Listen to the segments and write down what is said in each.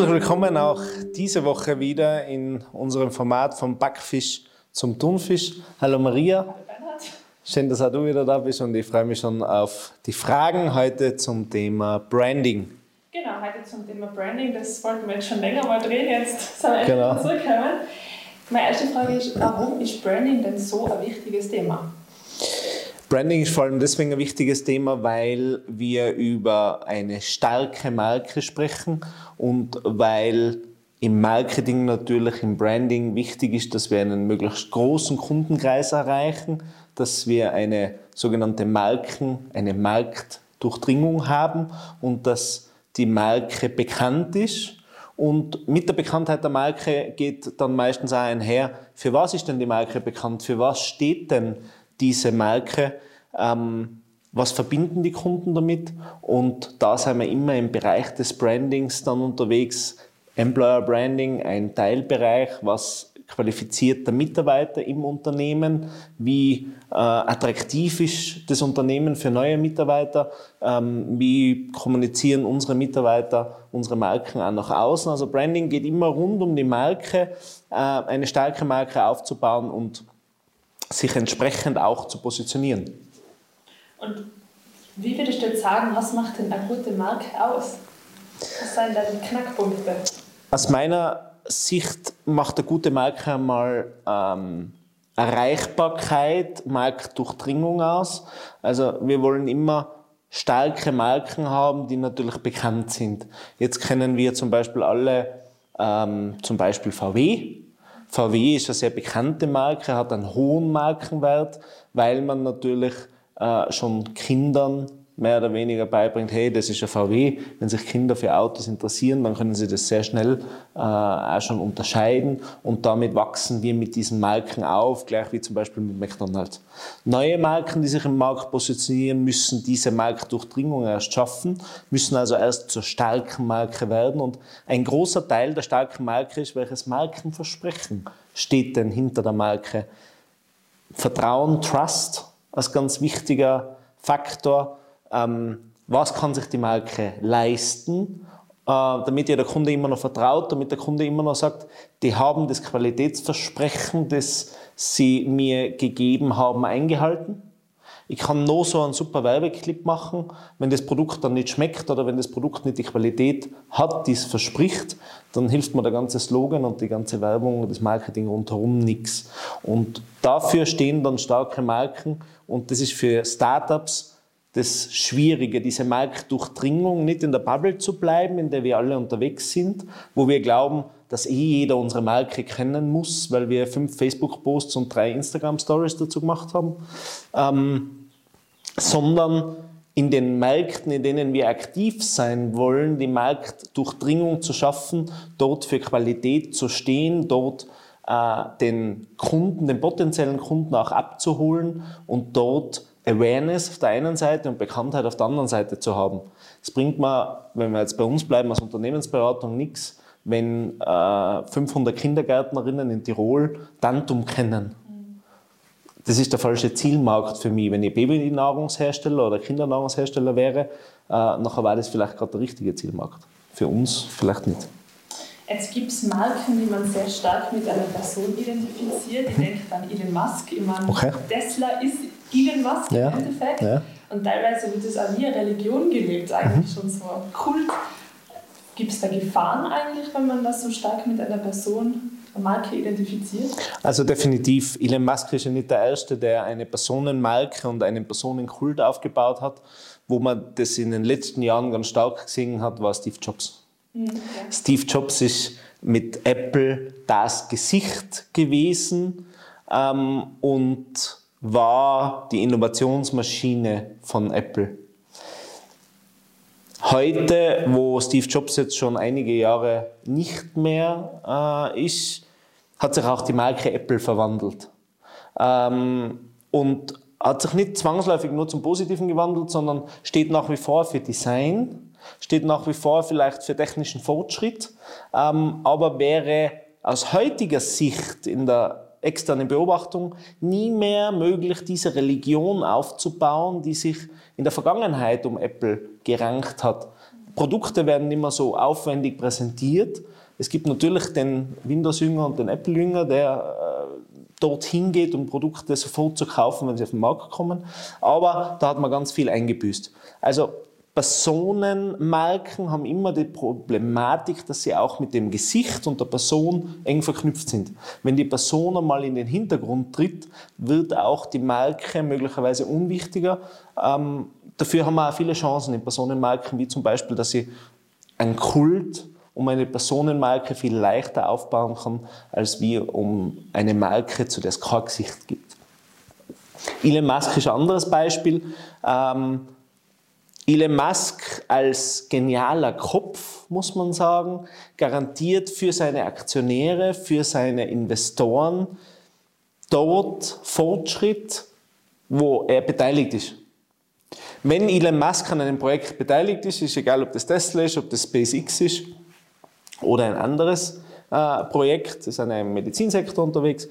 Herzlich willkommen auch diese Woche wieder in unserem Format vom Backfisch zum Thunfisch. Hallo Maria. Schön, dass auch du wieder da bist und ich freue mich schon auf die Fragen heute zum Thema Branding. Genau, heute zum Thema Branding. Das wollten wir jetzt schon länger mal drehen. Jetzt sind wir genau. zurückgekommen. Meine erste Frage ist, warum ist Branding denn so ein wichtiges Thema? Branding ist vor allem deswegen ein wichtiges Thema, weil wir über eine starke Marke sprechen und weil im Marketing natürlich, im Branding wichtig ist, dass wir einen möglichst großen Kundenkreis erreichen, dass wir eine sogenannte Marken, eine Marktdurchdringung haben und dass die Marke bekannt ist. Und mit der Bekanntheit der Marke geht dann meistens auch einher, für was ist denn die Marke bekannt, für was steht denn diese Marke, ähm, was verbinden die Kunden damit und da sind wir immer im Bereich des Brandings dann unterwegs. Employer Branding, ein Teilbereich, was qualifiziert der Mitarbeiter im Unternehmen, wie äh, attraktiv ist das Unternehmen für neue Mitarbeiter, ähm, wie kommunizieren unsere Mitarbeiter unsere Marken auch nach außen. Also Branding geht immer rund um die Marke, äh, eine starke Marke aufzubauen und sich entsprechend auch zu positionieren. Und wie würdest du jetzt sagen, was macht denn eine gute Marke aus? Was sind deine Knackpunkte? Aus meiner Sicht macht eine gute Marke einmal ähm, Erreichbarkeit, Marktdurchdringung aus. Also wir wollen immer starke Marken haben, die natürlich bekannt sind. Jetzt kennen wir zum Beispiel alle ähm, zum Beispiel VW. VW ist eine sehr bekannte Marke, hat einen hohen Markenwert, weil man natürlich äh, schon Kindern mehr oder weniger beibringt, hey, das ist ein VW. Wenn sich Kinder für Autos interessieren, dann können sie das sehr schnell äh, auch schon unterscheiden und damit wachsen wir mit diesen Marken auf, gleich wie zum Beispiel mit McDonald's. Neue Marken, die sich im Markt positionieren, müssen diese Marktdurchdringung erst schaffen, müssen also erst zur starken Marke werden und ein großer Teil der starken Marke ist, welches Markenversprechen steht denn hinter der Marke? Vertrauen, Trust als ganz wichtiger Faktor ähm, was kann sich die Marke leisten, äh, damit ja der Kunde immer noch vertraut, damit der Kunde immer noch sagt, die haben das Qualitätsversprechen, das sie mir gegeben haben, eingehalten. Ich kann nur so einen super Werbeclip machen, wenn das Produkt dann nicht schmeckt oder wenn das Produkt nicht die Qualität hat, die es verspricht, dann hilft mir der ganze Slogan und die ganze Werbung und das Marketing rundherum nichts. Und dafür stehen dann starke Marken und das ist für Startups das Schwierige, diese Marktdurchdringung, nicht in der Bubble zu bleiben, in der wir alle unterwegs sind, wo wir glauben, dass eh jeder unsere Marke kennen muss, weil wir fünf Facebook-Posts und drei Instagram-Stories dazu gemacht haben, ähm, sondern in den Märkten, in denen wir aktiv sein wollen, die Marktdurchdringung zu schaffen, dort für Qualität zu stehen, dort äh, den Kunden, den potenziellen Kunden auch abzuholen und dort Awareness auf der einen Seite und Bekanntheit auf der anderen Seite zu haben. Es bringt mir, wenn wir jetzt bei uns bleiben als Unternehmensberatung, nichts, wenn äh, 500 Kindergärtnerinnen in Tirol Tantum kennen. Das ist der falsche Zielmarkt für mich. Wenn ich Babynahrungshersteller oder Kindernahrungshersteller wäre, äh, nachher wäre das vielleicht gerade der richtige Zielmarkt. Für uns vielleicht nicht. Jetzt gibt es Marken, die man sehr stark mit einer Person identifiziert. Ich denke an Elon Musk. Ich meine, okay. Tesla ist Elon Musk ja. im Endeffekt. Ja. Und teilweise wird es auch wie eine Religion gelebt, eigentlich mhm. schon so ein Kult. Gibt es da Gefahren eigentlich, wenn man das so stark mit einer Person eine Marke identifiziert? Also definitiv. Elon Musk ist ja nicht der Erste, der eine Personenmarke und einen Personenkult aufgebaut hat. Wo man das in den letzten Jahren ganz stark gesehen hat, war Steve Jobs. Mhm, okay. Steve Jobs ist mit Apple das Gesicht gewesen ähm, und war die Innovationsmaschine von Apple. Heute, wo Steve Jobs jetzt schon einige Jahre nicht mehr äh, ist, hat sich auch die Marke Apple verwandelt. Ähm, und hat sich nicht zwangsläufig nur zum Positiven gewandelt, sondern steht nach wie vor für Design, steht nach wie vor vielleicht für technischen Fortschritt, ähm, aber wäre aus heutiger Sicht in der externe Beobachtung, nie mehr möglich, diese Religion aufzubauen, die sich in der Vergangenheit um Apple gerankt hat. Produkte werden immer so aufwendig präsentiert. Es gibt natürlich den Windows-Jünger und den Apple-Jünger, der äh, dorthin geht, um Produkte sofort zu kaufen, wenn sie auf den Markt kommen. Aber da hat man ganz viel eingebüßt. Also Personenmarken haben immer die Problematik, dass sie auch mit dem Gesicht und der Person eng verknüpft sind. Wenn die Person einmal in den Hintergrund tritt, wird auch die Marke möglicherweise unwichtiger. Ähm, dafür haben wir auch viele Chancen in Personenmarken, wie zum Beispiel, dass sie ein Kult um eine Personenmarke viel leichter aufbauen kann, als wie um eine Marke, zu der es kein Gesicht gibt. Elon Musk ist ein anderes Beispiel. Ähm, Elon Musk als genialer Kopf, muss man sagen, garantiert für seine Aktionäre, für seine Investoren dort Fortschritt, wo er beteiligt ist. Wenn Elon Musk an einem Projekt beteiligt ist, ist egal, ob das Tesla ist, ob das SpaceX ist oder ein anderes äh, Projekt, ist in einem Medizinsektor unterwegs,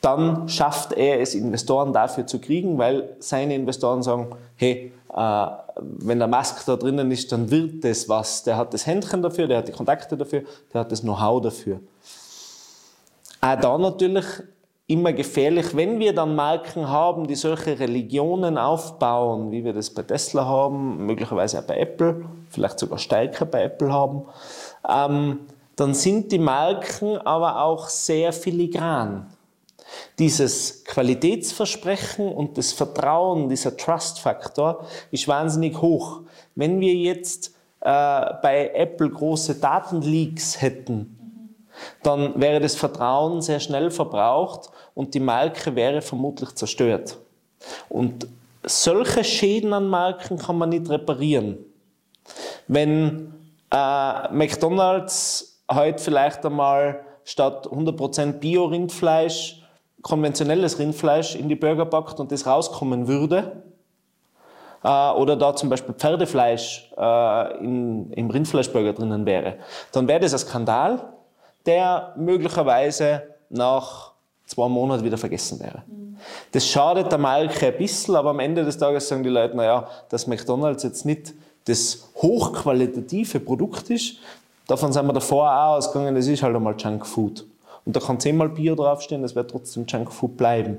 dann schafft er es, Investoren dafür zu kriegen, weil seine Investoren sagen, hey, äh, wenn der Musk da drinnen ist, dann wird das was. Der hat das Händchen dafür, der hat die Kontakte dafür, der hat das Know-how dafür. Auch da natürlich immer gefährlich, wenn wir dann Marken haben, die solche Religionen aufbauen, wie wir das bei Tesla haben, möglicherweise auch bei Apple, vielleicht sogar stärker bei Apple haben, ähm, dann sind die Marken aber auch sehr filigran. Dieses Qualitätsversprechen und das Vertrauen, dieser Trust-Faktor ist wahnsinnig hoch. Wenn wir jetzt äh, bei Apple große Datenleaks hätten, dann wäre das Vertrauen sehr schnell verbraucht und die Marke wäre vermutlich zerstört. Und solche Schäden an Marken kann man nicht reparieren. Wenn äh, McDonald's heute vielleicht einmal statt 100% Bio-Rindfleisch konventionelles Rindfleisch in die Burger packt und das rauskommen würde, äh, oder da zum Beispiel Pferdefleisch äh, in, im Rindfleischburger drinnen wäre, dann wäre das ein Skandal, der möglicherweise nach zwei Monaten wieder vergessen wäre. Das schadet der Marke ein bisschen, aber am Ende des Tages sagen die Leute, naja, dass McDonalds jetzt nicht das hochqualitative Produkt ist. Davon sind wir davor auch ausgegangen, das ist halt einmal Junkfood. Und da kann zehnmal Bio draufstehen, das wird trotzdem Junkfood bleiben.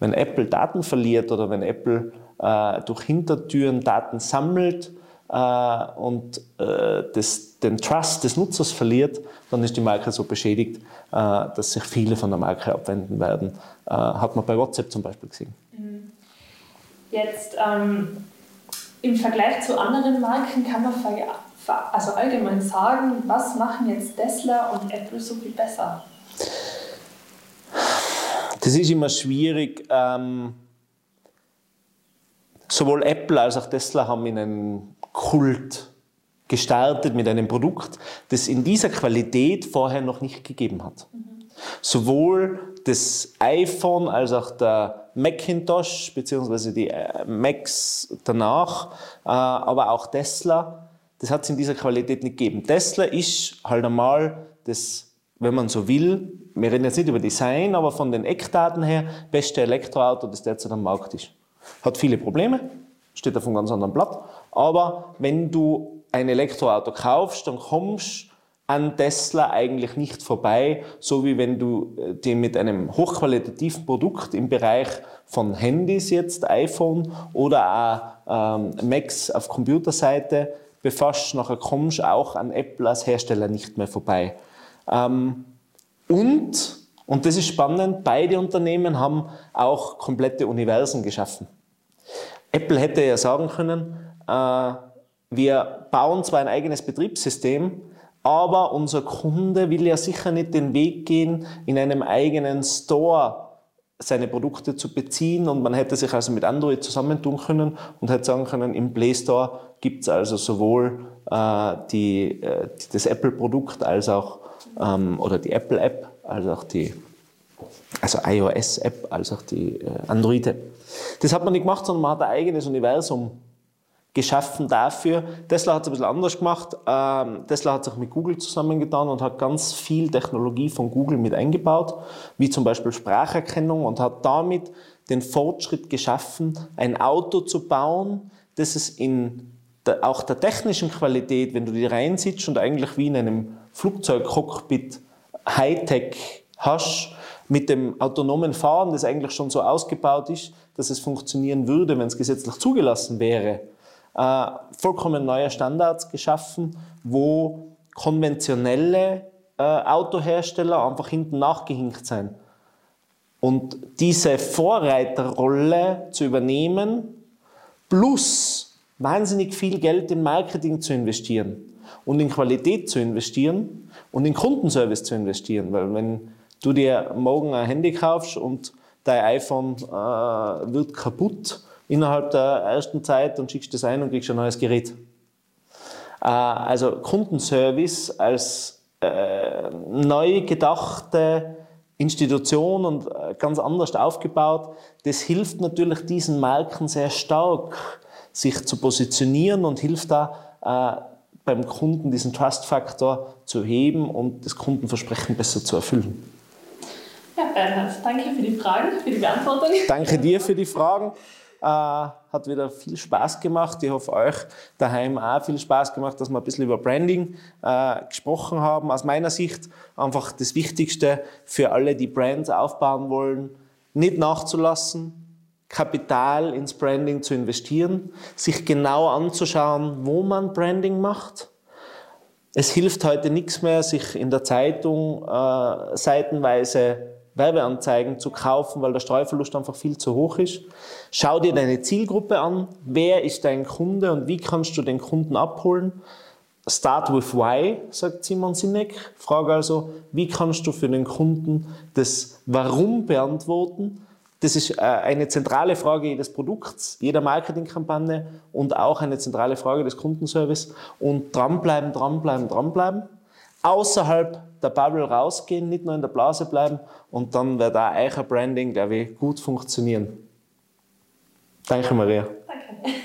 Wenn Apple Daten verliert oder wenn Apple äh, durch Hintertüren Daten sammelt äh, und äh, das, den Trust des Nutzers verliert, dann ist die Marke so beschädigt, äh, dass sich viele von der Marke abwenden werden. Äh, hat man bei WhatsApp zum Beispiel gesehen. Mhm. Jetzt ähm im Vergleich zu anderen Marken kann man also allgemein sagen, was machen jetzt Tesla und Apple so viel besser? Das ist immer schwierig. Ähm, sowohl Apple als auch Tesla haben in einen Kult gestartet mit einem Produkt, das in dieser Qualität vorher noch nicht gegeben hat. Mhm. Sowohl das iPhone als auch der Macintosh bzw. die äh, Macs danach, äh, aber auch Tesla, das hat es in dieser Qualität nicht gegeben. Tesla ist halt einmal das, wenn man so will, wir reden jetzt nicht über Design, aber von den Eckdaten her, beste Elektroauto, das derzeit am Markt ist. Hat viele Probleme, steht auf einem ganz anderen Blatt, aber wenn du ein Elektroauto kaufst, dann kommst du an Tesla eigentlich nicht vorbei, so wie wenn du äh, dir mit einem hochqualitativen Produkt im Bereich von Handys jetzt, iPhone oder auch ähm, Macs auf Computerseite befasst, nachher kommst du auch an Apple als Hersteller nicht mehr vorbei. Ähm, und, und das ist spannend, beide Unternehmen haben auch komplette Universen geschaffen. Apple hätte ja sagen können, äh, wir bauen zwar ein eigenes Betriebssystem, aber unser Kunde will ja sicher nicht den Weg gehen, in einem eigenen Store seine Produkte zu beziehen und man hätte sich also mit Android zusammentun können und hätte sagen können, im Play Store gibt es also sowohl äh, die, äh, das Apple-Produkt als auch ähm, oder die Apple-App als auch die also iOS-App als auch die äh, Android-App. Das hat man nicht gemacht, sondern man hat ein eigenes Universum geschaffen dafür. Tesla hat es ein bisschen anders gemacht. Ähm, Tesla hat sich mit Google zusammengetan und hat ganz viel Technologie von Google mit eingebaut, wie zum Beispiel Spracherkennung und hat damit den Fortschritt geschaffen, ein Auto zu bauen, das es in auch der technischen Qualität, wenn du die reinsitzt und eigentlich wie in einem Flugzeugcockpit Hightech hast, mit dem autonomen Fahren, das eigentlich schon so ausgebaut ist, dass es funktionieren würde, wenn es gesetzlich zugelassen wäre, äh, vollkommen neue Standards geschaffen, wo konventionelle äh, Autohersteller einfach hinten nachgehinkt sind. Und diese Vorreiterrolle zu übernehmen, plus wahnsinnig viel Geld in Marketing zu investieren und in Qualität zu investieren und in Kundenservice zu investieren. Weil wenn du dir morgen ein Handy kaufst und dein iPhone äh, wird kaputt innerhalb der ersten Zeit und schickst das ein und kriegst ein neues Gerät. Äh, also Kundenservice als äh, neu gedachte Institution und äh, ganz anders aufgebaut, das hilft natürlich diesen Marken sehr stark, sich zu positionieren und hilft da äh, beim Kunden diesen Trust-Faktor zu heben und das Kundenversprechen besser zu erfüllen. Ja, Bernhard, danke für die Fragen, für die Beantwortung. Danke dir für die Fragen. Äh, hat wieder viel Spaß gemacht. Ich hoffe, euch daheim auch viel Spaß gemacht, dass wir ein bisschen über Branding äh, gesprochen haben. Aus meiner Sicht einfach das Wichtigste für alle, die Brands aufbauen wollen, nicht nachzulassen, Kapital ins Branding zu investieren, sich genau anzuschauen, wo man Branding macht. Es hilft heute nichts mehr, sich in der Zeitung äh, seitenweise Werbeanzeigen zu kaufen, weil der Streuverlust einfach viel zu hoch ist. Schau dir deine Zielgruppe an. Wer ist dein Kunde und wie kannst du den Kunden abholen? Start with why, sagt Simon Sinek. Frage also, wie kannst du für den Kunden das Warum beantworten? Das ist äh, eine zentrale Frage jedes Produkts, jeder Marketingkampagne und auch eine zentrale Frage des Kundenservice. Und dranbleiben, dranbleiben, dranbleiben. Außerhalb der Bubble rausgehen, nicht nur in der Blase bleiben und dann wird auch euer Branding, glaube ich, gut funktionieren. Danke, Maria. Danke.